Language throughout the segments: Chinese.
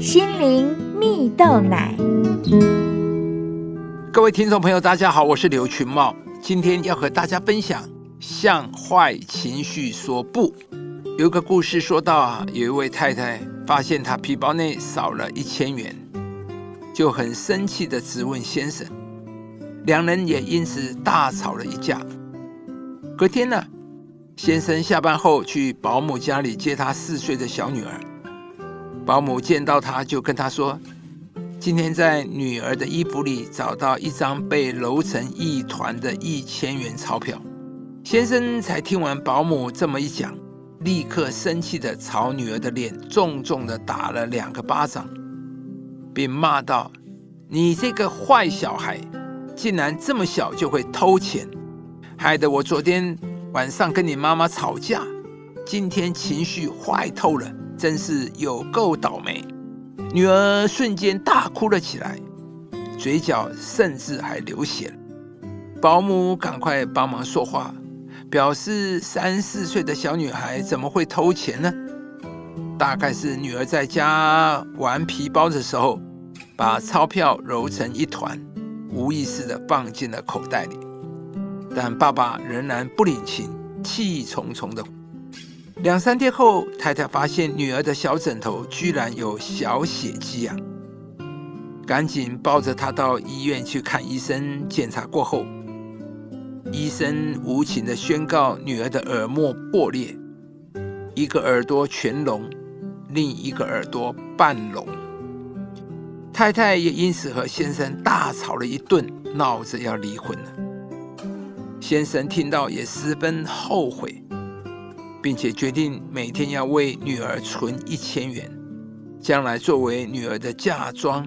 心灵蜜豆奶。各位听众朋友，大家好，我是刘群茂，今天要和大家分享向坏情绪说不。有一个故事说到啊，有一位太太发现她皮包内少了一千元，就很生气的质问先生，两人也因此大吵了一架。隔天呢，先生下班后去保姆家里接他四岁的小女儿，保姆见到他就跟他说。今天在女儿的衣服里找到一张被揉成一团的一千元钞票。先生才听完保姆这么一讲，立刻生气的朝女儿的脸重重的打了两个巴掌，并骂道：“你这个坏小孩，竟然这么小就会偷钱，害得我昨天晚上跟你妈妈吵架，今天情绪坏透了，真是有够倒霉。”女儿瞬间大哭了起来，嘴角甚至还流血了。保姆赶快帮忙说话，表示三四岁的小女孩怎么会偷钱呢？大概是女儿在家玩皮包的时候，把钞票揉成一团，无意识的放进了口袋里。但爸爸仍然不领情，气冲冲的。两三天后，太太发现女儿的小枕头居然有小血迹啊！赶紧抱着她到医院去看医生。检查过后，医生无情的宣告女儿的耳膜破裂，一个耳朵全聋，另一个耳朵半聋。太太也因此和先生大吵了一顿，闹着要离婚了。先生听到也十分后悔。并且决定每天要为女儿存一千元，将来作为女儿的嫁妆，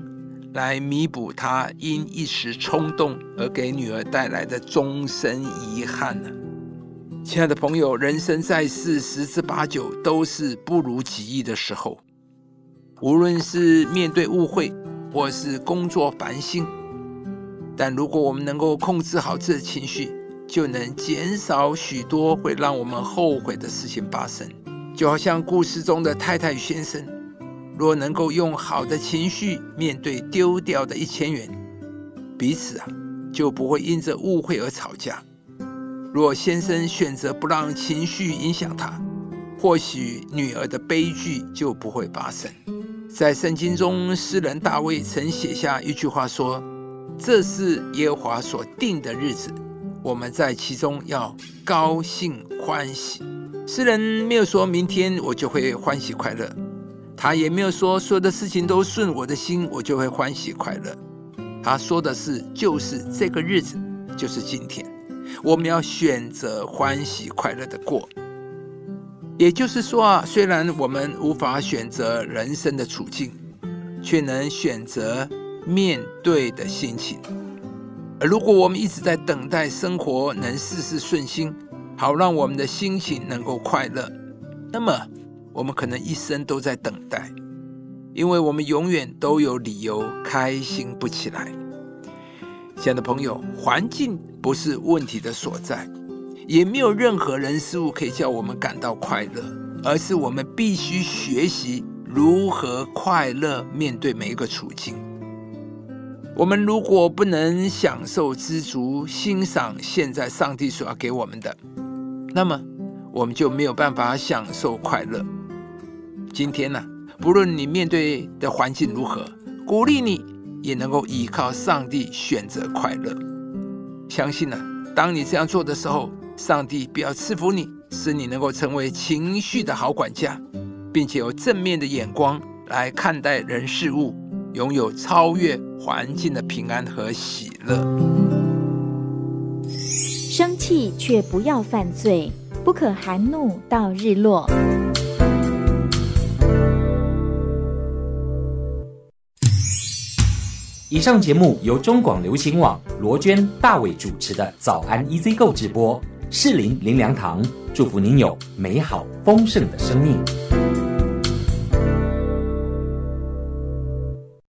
来弥补他因一时冲动而给女儿带来的终身遗憾呢。亲爱的朋友，人生在世，十之八九都是不如己意的时候。无论是面对误会，或是工作烦心，但如果我们能够控制好这情绪，就能减少许多会让我们后悔的事情发生，就好像故事中的太太先生，若能够用好的情绪面对丢掉的一千元，彼此啊就不会因着误会而吵架。若先生选择不让情绪影响他，或许女儿的悲剧就不会发生。在圣经中，诗人大卫曾写下一句话说：“这是耶和华所定的日子。”我们在其中要高兴欢喜。诗人没有说明天我就会欢喜快乐，他也没有说所有的事情都顺我的心，我就会欢喜快乐。他说的是，就是这个日子，就是今天，我们要选择欢喜快乐的过。也就是说啊，虽然我们无法选择人生的处境，却能选择面对的心情。如果我们一直在等待生活能事事顺心，好让我们的心情能够快乐，那么我们可能一生都在等待，因为我们永远都有理由开心不起来。亲爱的朋友，环境不是问题的所在，也没有任何人事物可以叫我们感到快乐，而是我们必须学习如何快乐面对每一个处境。我们如果不能享受知足、欣赏现在上帝所要给我们的，那么我们就没有办法享受快乐。今天呢，不论你面对的环境如何，鼓励你也能够依靠上帝选择快乐。相信呢，当你这样做的时候，上帝必要赐福你，使你能够成为情绪的好管家，并且有正面的眼光来看待人事物。拥有超越环境的平安和喜乐。生气却不要犯罪，不可含怒到日落。以上节目由中广流行网罗娟、大伟主持的《早安 EZ 购》直播，适林林良堂祝福您有美好丰盛的生命。